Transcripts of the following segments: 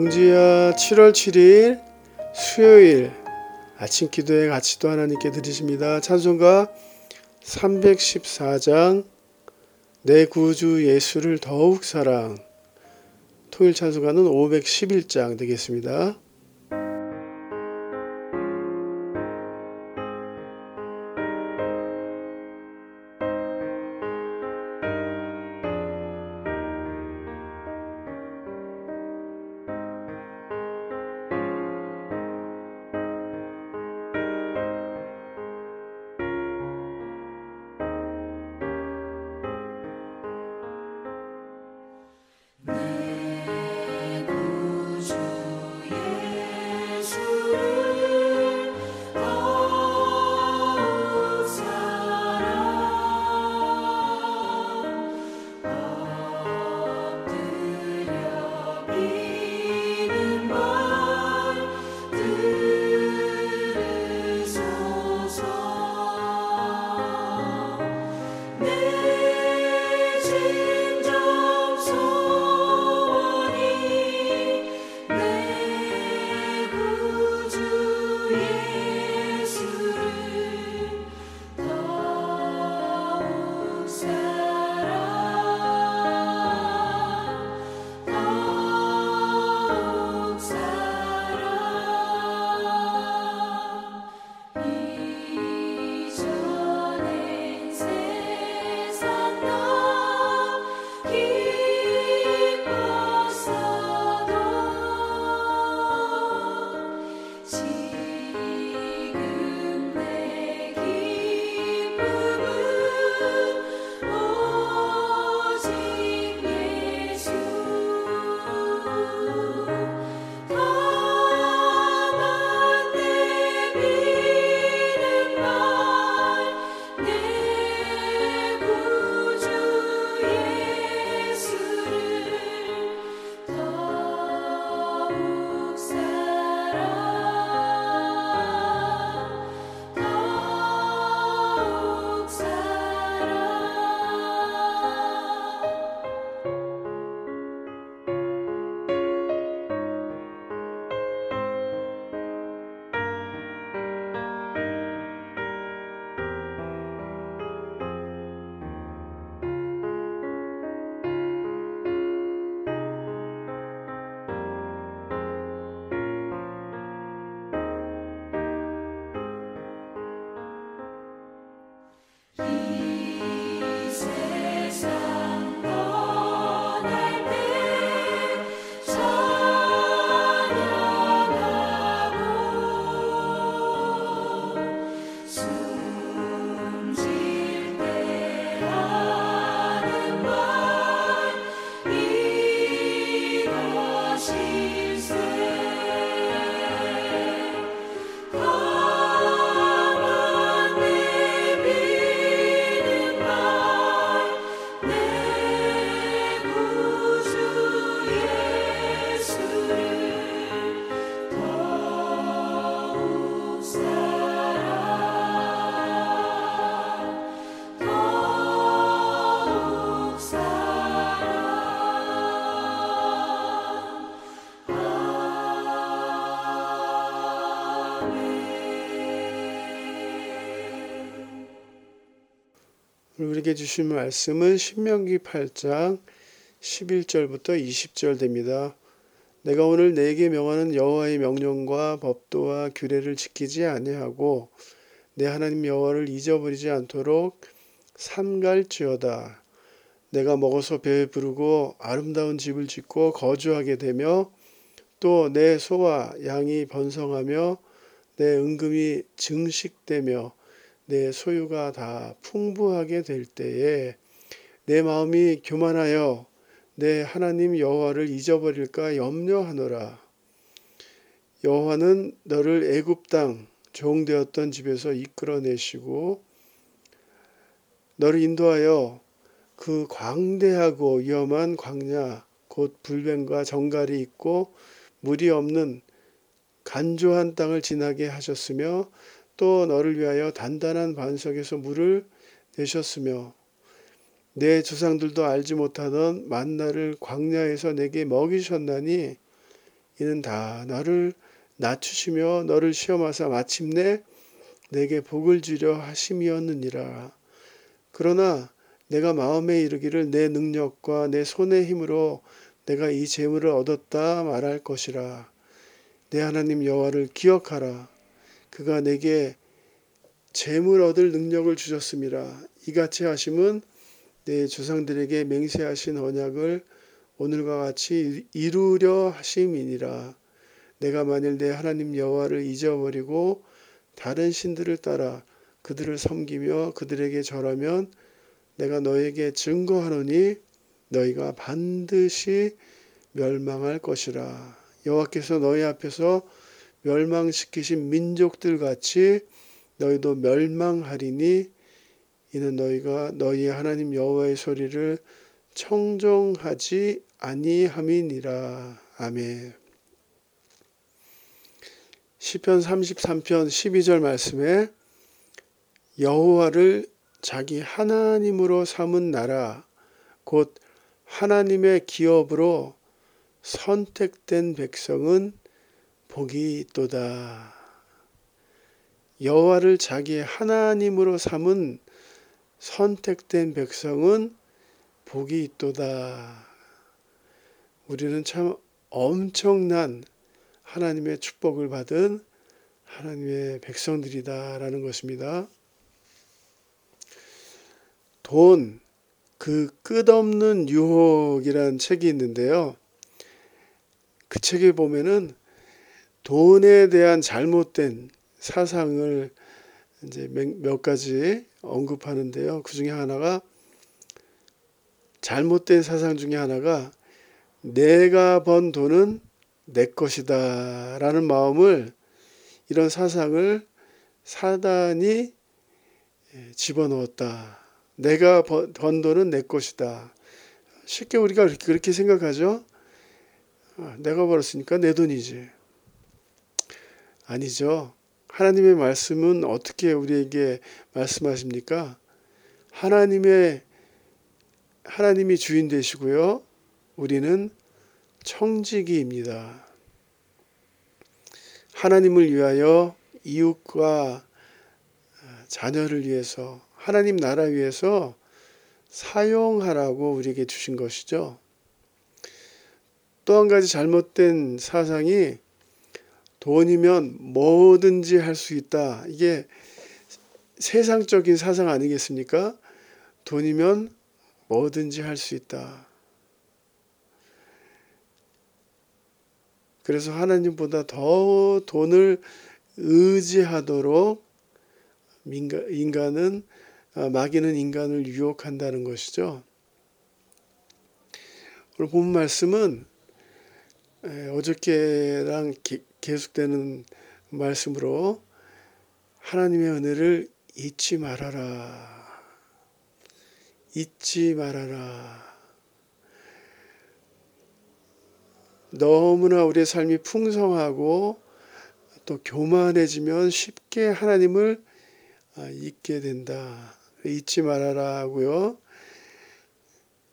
봉지야 7월 7일 수요일 아침 기도에 같이도 하나님께 드리십니다. 찬송가 314장 내 구주 예수를 더욱 사랑 토일 찬송가는 511장 되겠습니다. 우리에게 주신 말씀은 신명기 8장 11절부터 20절 됩니다. 내가 오늘 내게 명하는 여호와의 명령과 법도와 규례를 지키지 아니하고 내 하나님 여호와를 잊어버리지 않도록 삼갈지어다. 내가 먹어서 배부르고 아름다운 집을 짓고 거주하게 되며 또 내 소와 양이 번성하며 내 은금이 증식되며 내 소유가 다 풍부하게 될 때에 내 마음이 교만하여 내 하나님 여호와를 잊어버릴까 염려하노라. 여호와는 너를 애굽 땅 종되었던 집에서 이끌어내시고 너를 인도하여 그 광대하고 위험한 광야 곧 불뱀과 정갈이 있고 물이 없는 간조한 땅을 지나게 하셨으며 또 너를 위하여 단단한 반석에서 물을 내셨으며 내 조상들도 알지 못하던 만나를 광야에서 내게 먹이셨나니 이는 다 너를 낮추시며 너를 시험하사 마침내 내게 복을 주려 하심이었느니라. 그러나 내가 마음에 이르기를 내 능력과 내 손의 힘으로 내가 이 재물을 얻었다 말할 것이라. 내 하나님 여호와를 기억하라. 그가 내게 재물 얻을 능력을 주셨음이라. 이같이 하심은 내 조상들에게 맹세하신 언약을 오늘과 같이 이루려 하심이니라. 내가 만일 내 하나님 여호와를 잊어버리고 다른 신들을 따라 그들을 섬기며 그들에게 절하면 내가 너에게 증거하노니 너희가 반드시 멸망할 것이라. 여호와께서 너희 앞에서 멸망시키신 민족들 같이 너희도 멸망하리니 이는 너희가 너희의 하나님 여호와의 소리를 청정하지 아니함이니라. 아멘. 시편 33편 12절 말씀에 여호와를 자기 하나님으로 삼은 나라 곧 하나님의 기업으로 선택된 백성은 복이 있도다. 여호와를 자기 하나님으로 삼은 선택된 백성은 복이 있도다. 우리는 참 엄청난 하나님의 축복을 받은 하나님의 백성들이다라는 것입니다. 돈, 그 끝없는 유혹이라는 책이 있는데요. 그 책에 보면은 돈에 대한 잘못된 사상을 이제 몇 가지 언급하는데요. 그 중에 하나가 잘못된 사상 중에 하나가 내가 번 돈은 내 것이다 라는 마음을 이런 사상을 사단이 집어넣었다. 내가 번 돈은 내 것이다. 쉽게 우리가 그렇게 생각하죠. 내가 벌었으니까 내 돈이지. 아니죠. 하나님의 말씀은 어떻게 우리에게 말씀하십니까? 하나님의 하나님이 주인 되시고요. 우리는 청지기입니다. 하나님을 위하여 이웃과 자녀를 위해서 하나님 나라 위해서 사용하라고 우리에게 주신 것이죠. 또 한 가지 잘못된 사상이 돈이면 뭐든지 할 수 있다. 이게 세상적인 사상 아니겠습니까? 돈이면 뭐든지 할 수 있다. 그래서 하나님보다 더 돈을 의지하도록 인간은 아, 마귀는 인간을 유혹한다는 것이죠. 오늘 본 말씀은 어저께랑 계속되는 말씀으로 하나님의 은혜를 잊지 말아라. 잊지 말아라. 너무나 우리의 삶이 풍성하고 또 교만해지면 쉽게 하나님을 아, 잊게 된다. 잊지 말아라 하고요.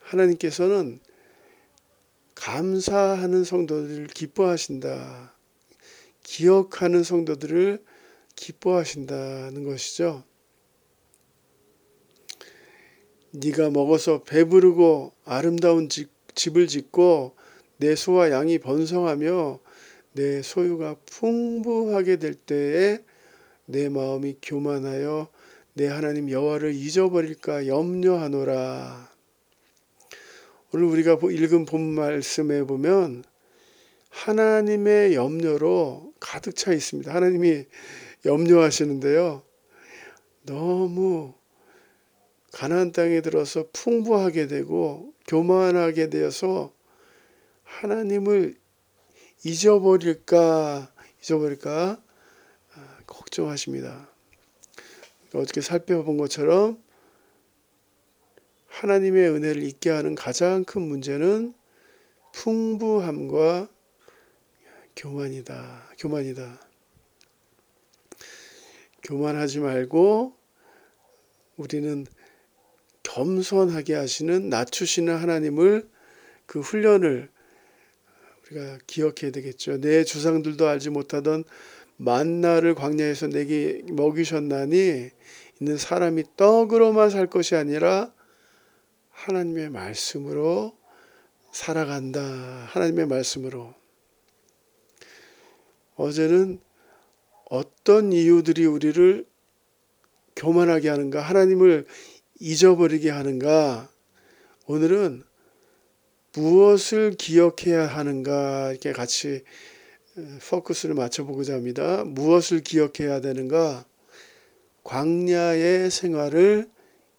하나님께서는 감사하는 성도들을 기뻐하신다. 기억하는 성도들을 기뻐하신다는 것이죠. 네가 먹어서 배부르고 아름다운 집, 집을 짓고 내 소와 양이 번성하며 내 소유가 풍부하게 될 때에 내 마음이 교만하여 내 하나님 여호와를 잊어버릴까 염려하노라. 오늘 우리가 읽은 본 말씀에 보면 하나님의 염려로 가득 차 있습니다. 하나님이 염려하시는데요. 너무 가나안 땅에 들어서 풍부하게 되고 교만하게 되어서 하나님을 잊어버릴까 잊어버릴까 아, 걱정하십니다. 어떻게 살펴본 것처럼 하나님의 은혜를 잊게 하는 가장 큰 문제는 풍부함과 교만이다. 교만이다. 교만하지 말고 우리는 겸손하게 하시는 낮추시는 하나님을 그 훈련을 우리가 기억해야 되겠죠. 내 조상들도 알지 못하던 만나를 광야에서 내게 먹이셨나니 있는 사람이 떡으로만 살 것이 아니라 하나님의 말씀으로 살아간다. 하나님의 말씀으로. 어제는 어떤 이유들이 우리를 교만하게 하는가, 하나님을 잊어버리게 하는가, 오늘은 무엇을 기억해야 하는가, 이렇게 같이 포커스를 맞춰보고자 합니다. 무엇을 기억해야 되는가? 광야의 생활을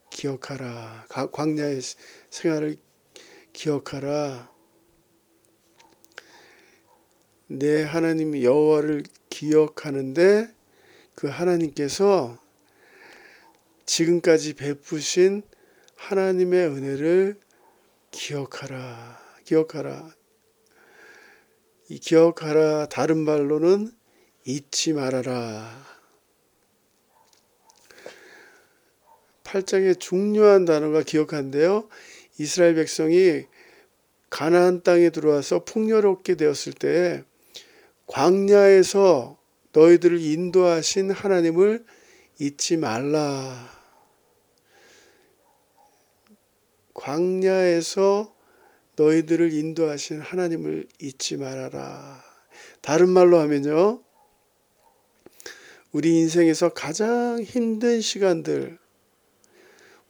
기억하라. 광야의 생활을 기억하라. 내 하나님 여호와를 기억하는데 그 하나님께서 지금까지 베푸신 하나님의 은혜를 기억하라. 기억하라. 이 기억하라 다른 말로는 잊지 말아라. 8장의 중요한 단어가 기억한데요. 이스라엘 백성이 가나안 땅에 들어와서 풍요롭게 되었을 때 광야에서 너희들을 인도하신 하나님을 잊지 말라. 광야에서 너희들을 인도하신 하나님을 잊지 말아라. 다른 말로 하면요. 우리 인생에서 가장 힘든 시간들,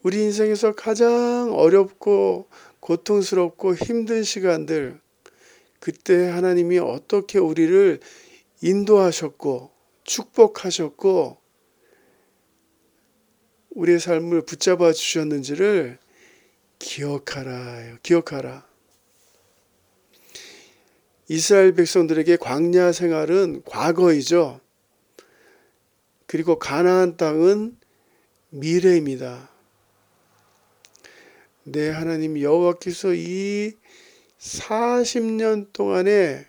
우리 인생에서 가장 어렵고 고통스럽고 힘든 시간들, 그때 하나님이 어떻게 우리를 인도하셨고, 축복하셨고, 우리의 삶을 붙잡아 주셨는지를 기억하라. 기억하라. 이스라엘 백성들에게 광야 생활은 과거이죠. 그리고 가나안 땅은 미래입니다. 내 하나님 여호와께서 이 40년 동안에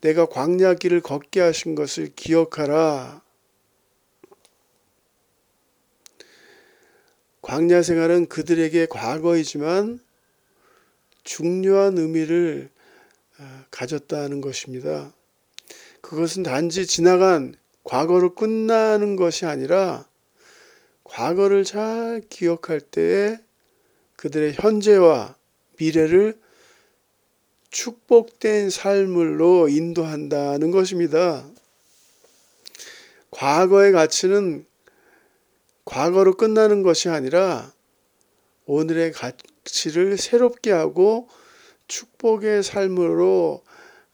내가 광야 길을 걷게 하신 것을 기억하라. 광야 생활은 그들에게 과거이지만 중요한 의미를 가졌다는 것입니다. 그것은 단지 지나간 과거로 끝나는 것이 아니라 과거를 잘 기억할 때에 그들의 현재와 미래를 축복된 삶으로 인도한다는 것입니다. 과거의 가치는 과거로 끝나는 것이 아니라 오늘의 가치를 새롭게 하고 축복의 삶으로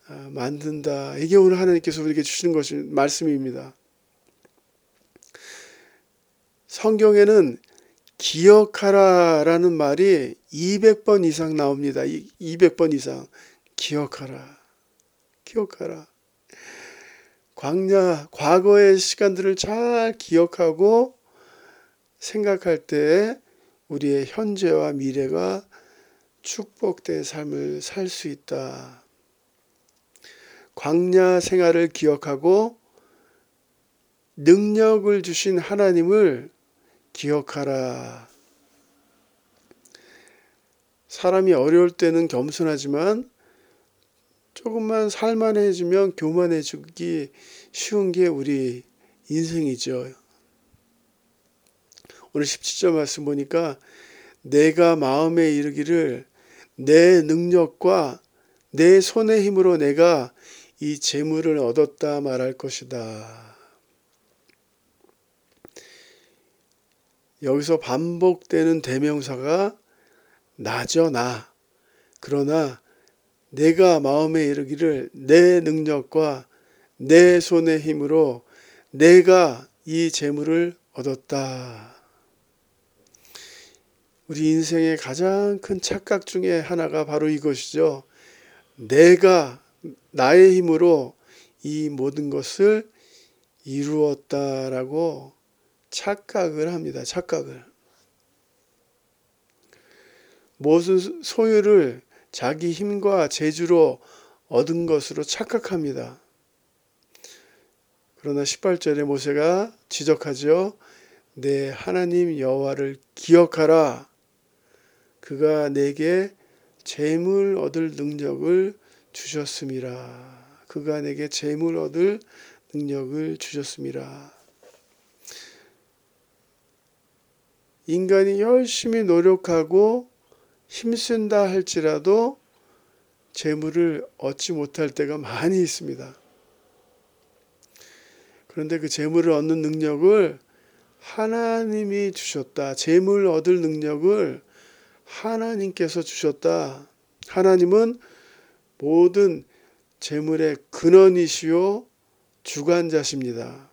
어, 만든다. 이게 오늘 하나님께서 우리에게 주시는 것이 말씀입니다. 성경에는 기억하라라는 말이 200번 이상 나옵니다. 200번 이상. 기억하라. 기억하라. 광야, 과거의 시간들을 잘 기억하고 생각할 때 우리의 현재와 미래가 축복된 삶을 살 수 있다. 광야 생활을 기억하고 능력을 주신 하나님을 기억하라. 사람이 어려울 때는 겸손하지만 조금만 살만해지면 교만해지기 쉬운 게 우리 인생이죠. 오늘 17절 말씀 보니까 내가 마음에 이르기를 내 능력과 내 손의 힘으로 내가 이 재물을 얻었다 말할 것이다. 여기서 반복되는 대명사가 나죠, 나. 그러나 내가 마음에 이르기를 내 능력과 내 손의 힘으로 내가 이 재물을 얻었다. 우리 인생의 가장 큰 착각 중에 하나가 바로 이것이죠. 내가 나의 힘으로 이 모든 것을 이루었다라고 착각을 합니다. 착각을. 무슨 소유를 자기 힘과 재주로 얻은 것으로 착각합니다. 그러나 18절에 모세가 지적하죠. 내 하나님 여호와를 기억하라. 그가 내게 재물 얻을 능력을 주셨음이라. 그가 내게 재물 얻을 능력을 주셨음이라. 인간이 열심히 노력하고 힘쓴다 할지라도 재물을 얻지 못할 때가 많이 있습니다. 그런데 그 재물을 얻는 능력을 하나님이 주셨다. 재물 얻을 능력을 하나님께서 주셨다. 하나님은 모든 재물의 근원이시요 주관자십니다.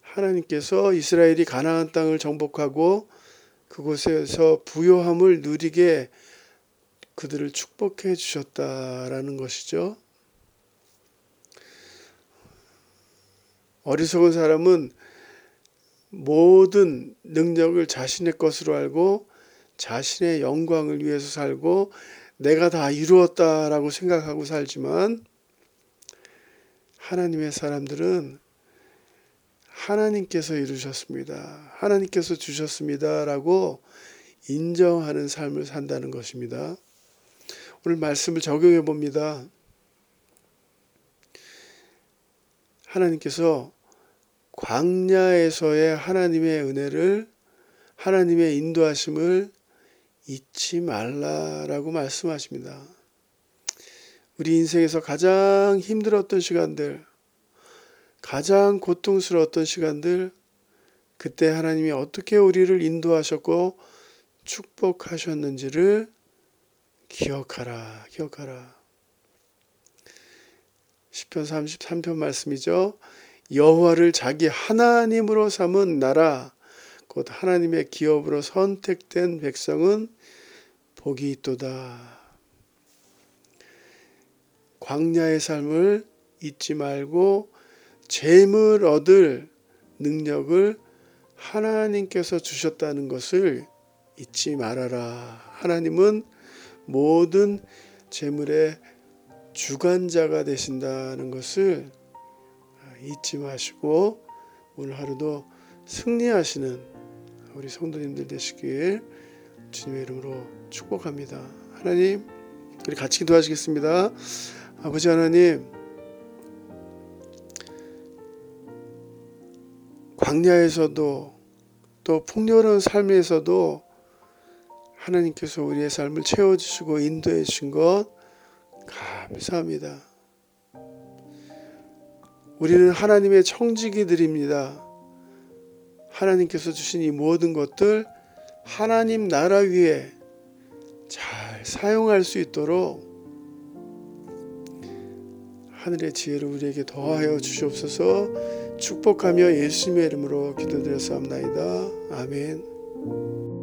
하나님께서 이스라엘이 가나안 땅을 정복하고 그곳에서 부요함을 누리게 그들을 축복해 주셨다라는 것이죠. 어리석은 사람은 모든 능력을 자신의 것으로 알고 자신의 영광을 위해서 살고 내가 다 이루었다라고 생각하고 살지만 하나님의 사람들은 하나님께서 이루셨습니다. 하나님께서 주셨습니다라고 인정하는 삶을 산다는 것입니다. 오늘 말씀을 적용해 봅니다. 하나님께서 광야에서의 하나님의 은혜를 하나님의 인도하심을 잊지 말라라고 말씀하십니다. 우리 인생에서 가장 힘들었던 시간들, 가장 고통스러웠던 시간들, 그때 하나님이 어떻게 우리를 인도하셨고 축복하셨는지를 기억하라, 기억하라. 10편 33편 말씀이죠. 여호와를 자기 하나님으로 삼은 나라 곧 하나님의 기업으로 선택된 백성은 복이 있도다. 광야의 삶을 잊지 말고 재물 얻을 능력을 하나님께서 주셨다는 것을 잊지 말아라. 하나님은 모든 재물의 주관자가 되신다는 것을 잊지 마시고 오늘 하루도 승리하시는 우리 성도님들 되시길 주님의 이름으로 축복합니다. 하나님, 우리 같이 기도하시겠습니다. 아버지 하나님, 광야에서도 또 풍요로운 삶에서도 하나님께서 우리의 삶을 채워주시고 인도해 주신 것 감사합니다. 우리는 하나님의 청지기들입니다. 하나님께서 주신 이 모든 것들 하나님 나라 위에 잘 사용할 수 있도록 하늘의 지혜를 우리에게 더하여 주시옵소서 축복하며 예수님의 이름으로 기도드렸사옵나이다. 아멘.